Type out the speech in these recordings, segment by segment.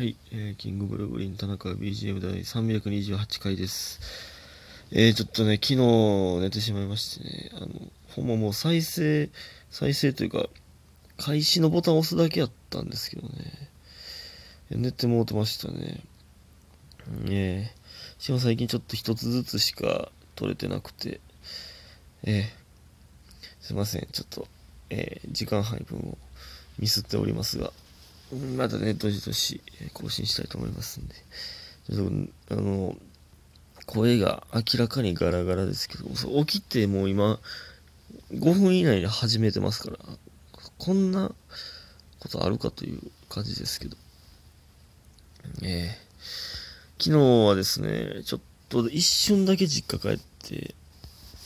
はい、えー、キングブルグリーン田中 BGM 第328回です。えー、ちょっとね、昨日寝てしまいましてね、あの、ほんまもう再生、再生というか、開始のボタンを押すだけやったんですけどね、寝てもうてましたね。えー、しかも最近ちょっと一つずつしか撮れてなくて、えー、すいません、ちょっと、えー、時間配分をミスっておりますが、またね、どしどし更新したいと思いますんで。ちょっと、あの、声が明らかにガラガラですけど、起きてもう今、5分以内に始めてますから、こんなことあるかという感じですけど。えー、昨日はですね、ちょっと一瞬だけ実家帰って、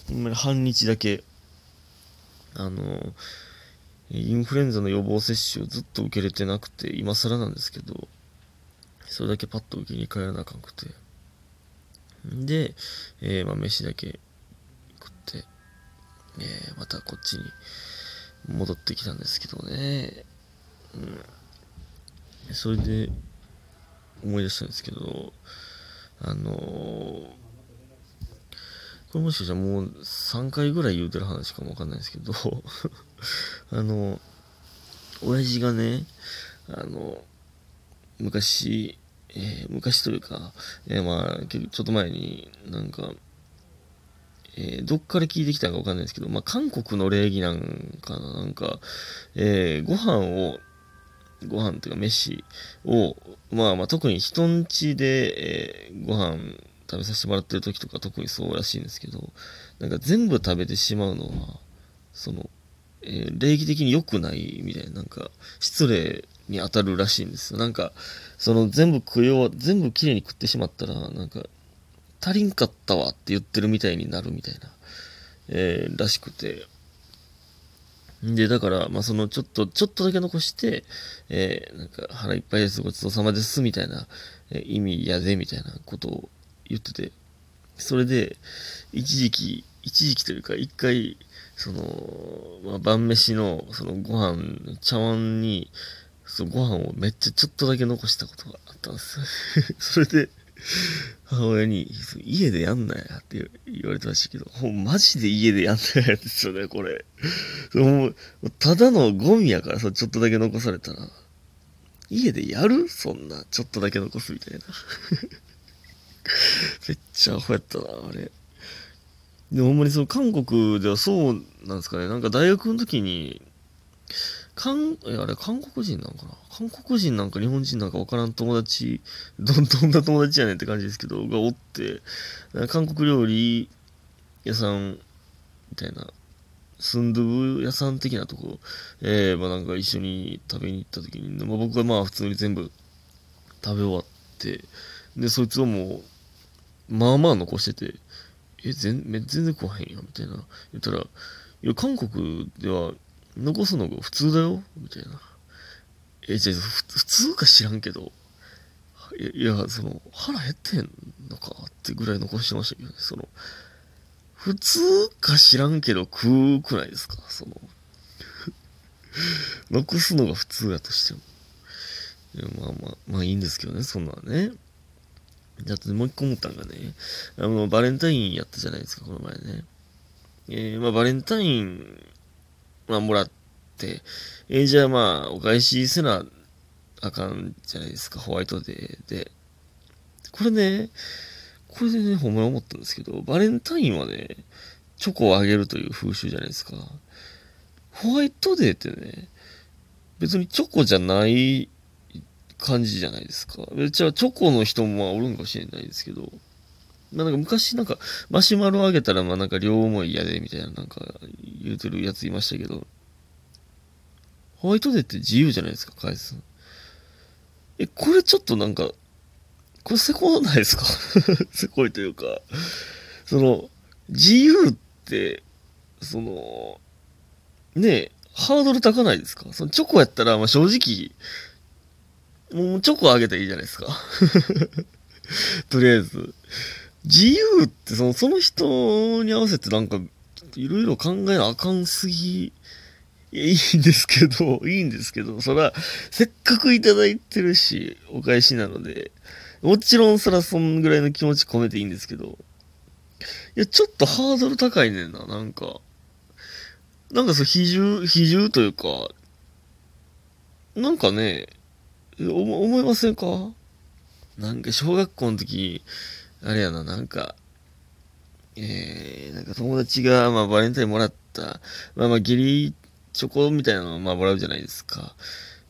ほんまに半日だけ、あの、インフルエンザの予防接種をずっと受けれてなくて、今更なんですけど、それだけパッと受けに帰らなあかんくて。で、えー、まあ、飯だけ食って、えー、またこっちに戻ってきたんですけどね。うん。それで、思い出したんですけど、あのー、これもしかしたらもう3回ぐらい言うてる話かもわかんないですけどあの、親父がね、あの、昔、えー、昔というか、えー、まあ、ちょっと前になんか、えー、どっから聞いてきたかわかんないですけど、まあ、韓国の礼儀なんかな、なんか、えー、ご飯を、ご飯というか飯を、まあまあ特に人ん家で、えー、ご飯食べさせてもらってる時とか特にそうらしいんですけど、なんか全部食べてしまうのは、その、えー、礼儀的に良くないみたいな、なんか、失礼に当たるらしいんですよ。なんか、その全部食い終わ、全部きれいに食ってしまったら、なんか、足りんかったわって言ってるみたいになるみたいな、えー、らしくて。で、だから、まあ、その、ちょっと、ちょっとだけ残して、えー、なんか、腹いっぱいです、ごちそうさまです、みたいな、えー、意味やで、みたいなことを言ってて、それで、一時期、一時期というか、一回、その、まあ、晩飯の、そのご飯、茶碗に、そのご飯をめっちゃちょっとだけ残したことがあったんです。それで、母親に、家でやんなやって言われたらしいけど、ほんマジで家でやんなやですよね、これ。そもうただのゴミやからさ、ちょっとだけ残されたら。家でやる？そんな、ちょっとだけ残すみたいな。めっちゃアホやったな、あれ。でほんまにその韓国ではそうなんですかね。なんか大学の時に、韓、え、あれ韓国人なんかな？韓国人なんか日本人なんかわからん友達、ど、どんな友達やねんって感じですけど、がおって、韓国料理屋さんみたいな、スンドゥブ屋さん的なとこ、えー、まあなんか一緒に食べに行った時に、まあ、僕はまあ普通に全部食べ終わって、で、そいつをもう、まあまあ残してて、え、全全然食わへんやん、みたいな。言ったら、いや、韓国では残すのが普通だよ、みたいな。え、じゃあ、普通か知らんけど、いや、その、腹減ってんのかってぐらい残してましたけどね、その、普通か知らんけど食うくないですかその、残すのが普通やとしても。まあまあ、まあいいんですけどね、そんなんね。あともう一個思ったんがね、あの、バレンタインやったじゃないですか、この前ね。えー、まあ、バレンタイン、まあ、もらって、えー、じゃあまあ、お返しせなあかんじゃないですか、ホワイトデーで。これね、これでね、ほんまに思ったんですけど、バレンタインはね、チョコをあげるという風習じゃないですか。ホワイトデーってね、別にチョコじゃない感じじゃないですか。じゃあ、チョコの人もおるんかもしれないですけど、まあなんか昔なんか、マシュマロあげたらまあなんか両思い嫌でみたいななんか言うてるやついましたけど、ホワイトデーって自由じゃないですか、返す。え、これちょっとなんか、これせこないですか？せこいというか、その、自由って、その、ねえ、ハードル高ないですか？そのチョコやったら、まあ正直、もうチョコあげたらいいじゃないですか。とりあえず。自由ってその、その人に合わせてなんか、いろいろ考えなあかんすぎい、いいんですけど、いいんですけど、そら、せっかくいただいてるし、お返しなので、もちろんそらそんぐらいの気持ち込めていいんですけど、いや、ちょっとハードル高いねんな、なんか。なんかそう、比重、比重というか、なんかね、思思いませんか？なんか小学校の時、あれやな、なんか、えー、なんか友達が、まあ、バレンタインもらった、まあまあ、義理チョコみたいなのを、まあ、もらうじゃないですか。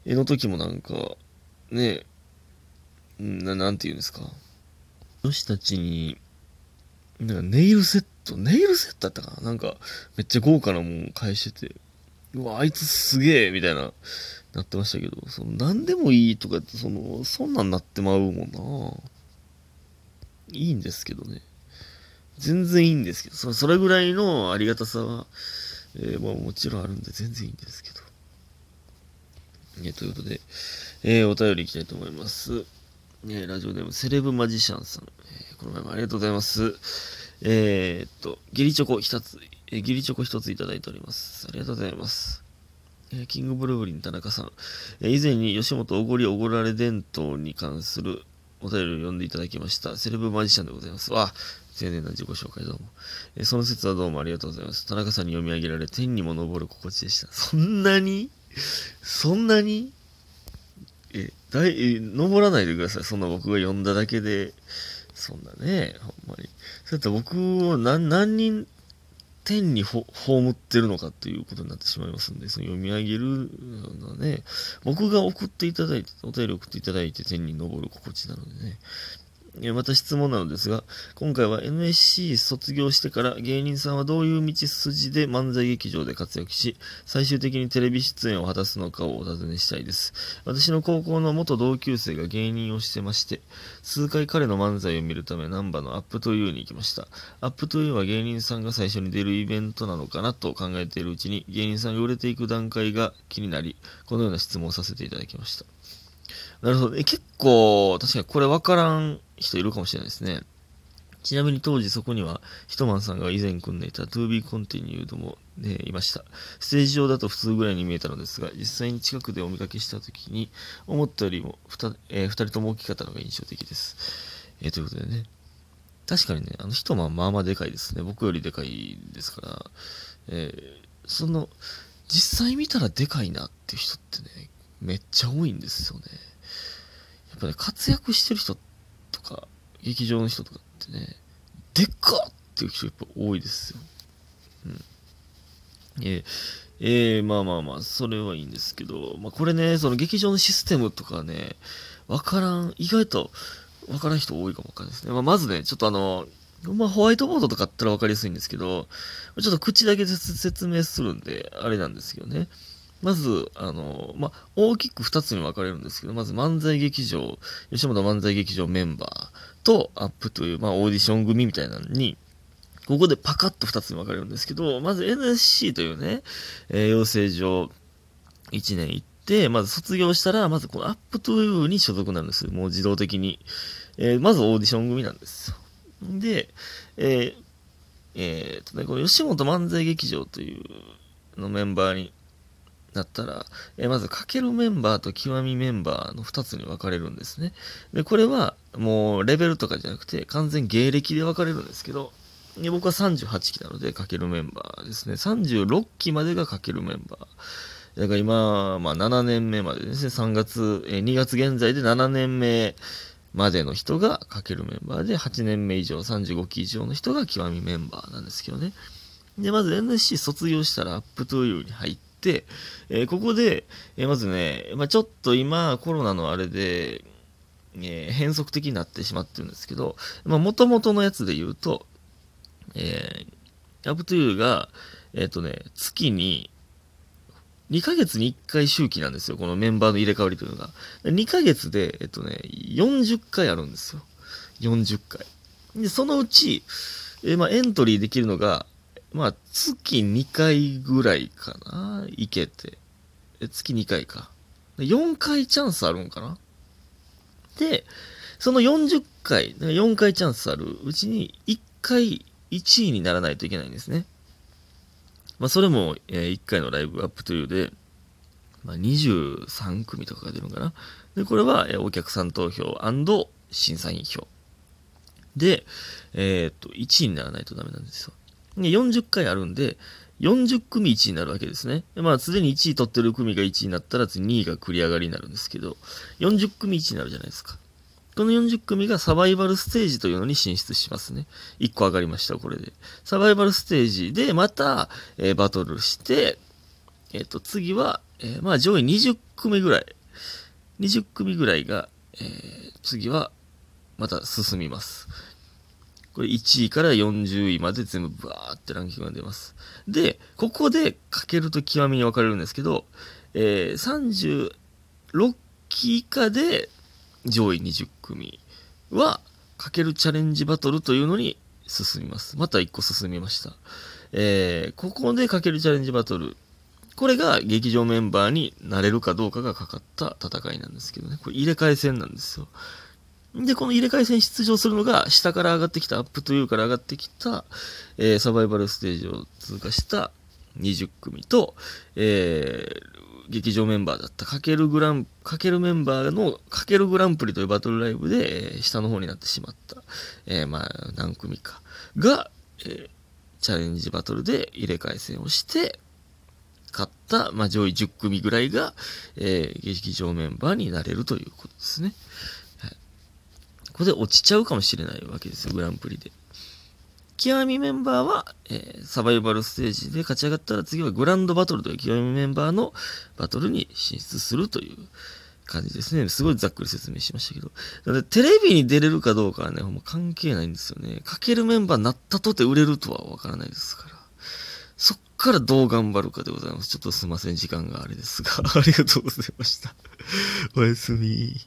えの時もなんか、ね、な、なんて言うんですか？女子たちに、なんかネイルセット、ネイルセットだったかな？なんか、めっちゃ豪華なもん返してて、うわ、あいつすげえみたいな、なってましたけど、その、何でもいいとかって、その、そんなんなってまうもんないいんですけどね。全然いいんですけど、そそれぐらいのありがたさは、えー、まあもちろんあるんで全然いいんですけど。えー、ということで、えー、お便りいきたいと思います。えラジオネームセレブマジシャンさん、えこの前もありがとうございます。えっと、ギリチョコ一つ、えギリチョコ一ついただいております。ありがとうございます。えキングブルーリン田中さん、え以前に吉本おごりおごられ伝統に関するお便りを読んでいただきました。セレブマジシャンでございます。わ、丁寧な自己紹介どうも。えその説はどうもありがとうございます。田中さんに読み上げられ、天にも昇る心地でした。そんなに？そんなに？え、だい、登らないでください。そんな僕が読んだだけで。そんなね、ほんまに。そうやったら僕を何、何人天に葬ってるのかっていうことになってしまいますんで、その読み上げるのはね、僕が送っていただいて、お便り送っていただいて天に昇る心地なのでね、また質問なのですが、今回は NSC 卒業してから芸人さんはどういう道筋で漫才劇場で活躍し、最終的にテレビ出演を果たすのかをお尋ねしたいです。私の高校の元同級生が芸人をしてまして、数回彼の漫才を見るため難波の UP TO に行きました。 UP TO は芸人さんが最初に出るイベントなのかなと考えているうちに、芸人さんが売れていく段階が気になり、このような質問をさせていただきました。なるほど。え、結構、確かにこれわからん人いるかもしれないですね。ちなみに当時そこには、ヒトマンさんが以前組んでいた To Be Continued も、ね、いました。ステージ上だと普通ぐらいに見えたのですが、実際に近くでお見かけした時に、思ったよりも 2,、えー、2人とも大きかったのが印象的です。えー、ということでね。確かにね、あのヒトマンまあまあでかいですね。僕よりでかいですから、えー、その、実際見たらでかいなっていう人ってね、めっちゃ多いんですよね。やっぱね、活躍してる人とか、劇場の人とかってね、でっかっていう人やっぱ多いですよ。うん。えー、えー、まあまあまあ、それはいいんですけど、まあこれね、その劇場のシステムとかね、わからん、意外とわからん人多いかもわかんないですね。まあ、まずね、ちょっとあの、まあ、ホワイトボードとかあったら分かりやすいんですけど、ちょっと口だけで説明するんで、あれなんですけどね。まず、あの、まあ、大きく2つに分かれるんですけど、まず漫才劇場、吉本漫才劇場メンバーと UP TO YOU、まあ、オーディション組みたいなのに、ここでパカッと2つに分かれるんですけど、まず NSC というね、えー、養成所1年行って、まず卒業したら、まずこの UP TO に所属なんです。もう自動的に。えー、まずオーディション組なんですよ。で、えー、えー、とね、この吉本漫才劇場というのメンバーにだったら、えまず、かけるメンバーと極みメンバーの2つに分かれるんですね。で、これは、もう、レベルとかじゃなくて、完全芸歴で分かれるんですけど、で僕は38期なので、かけるメンバーですね。36期までがかけるメンバー。だから今、まあ、7年目までですね、3月、え2月現在で7年目までの人がかけるメンバーで、8年目以上、35期以上の人が極みメンバーなんですけどね。で、まず NSC 卒業したら UP TO YOU に入って、、えー、ここで、えー、まずね、まあ、ちょっと今、コロナのあれで、えー、変則的になってしまってるんですけど、まあ、元々のやつで言うと、えー、 UP TO が、えっ、ー、とね、月に、2ヶ月に1回周期なんですよ。このメンバーの入れ替わりというのが。2ヶ月で、えっとね、40回あるんですよ。40回。で、そのうち、えー、まあ、エントリーできるのが、まあ、月2回ぐらいかな行けて。月2回か。4回チャンスあるんかなで、その40回、4回チャンスあるうちに1回1位にならないといけないんですね。まあ、それも、えー、1回のライブアップというで、まあ、23組とかが出るのかな。で、これは、えー、お客さん投票審査員票。で、えー、っと、1位にならないとダメなんですよ。で、40回あるんで、40組1位になるわけですね。まあ、すでに1位取ってる組が1位になったら、次2位が繰り上がりになるんですけど、40組1位になるじゃないですか。この40組がサバイバルステージというのに進出しますね。1個上がりました、これで。サバイバルステージでまた、えー、バトルして、えっ、ー、と、次は、えー、まあ上位20組ぐらい、20組ぐらいが、え、次は、また進みます。これ1位から40位まで全部バーってランキングが出ます。で、ここでかけると極みに分かれるんですけど、えー、36期以下で上位20組は、かけるチャレンジバトルというのに進みます。また1個進みました。えー、ここでかけるチャレンジバトル。これが劇場メンバーになれるかどうかがかかった戦いなんですけどね。これ入れ替え戦なんですよ。で、この入れ替え戦出場するのが、下から上がってきた、アップというから上がってきた、えー、サバイバルステージを通過した20組と、えー、劇場メンバーだったかけるグラン、かけるメンバーのかけるグランプリというバトルライブで、えー、下の方になってしまった、えー、まあ、何組かが、え、チャレンジバトルで入れ替え戦をして、勝った、まあ、上位10組ぐらいが、え、劇場メンバーになれるということですね。ここで落ちちゃうかもしれないわけですよ、グランプリで。極みメンバーは、えー、サバイバルステージで勝ち上がったら次はグランドバトルという極みメンバーのバトルに進出するという感じですね。すごいざっくり説明しましたけど。なので、テレビに出れるかどうかはね、ほんま関係ないんですよね。かけるメンバーになったとて売れるとはわからないですから。そっからどう頑張るかでございます。ちょっとすいません、時間があれですが。ありがとうございました。おやすみ。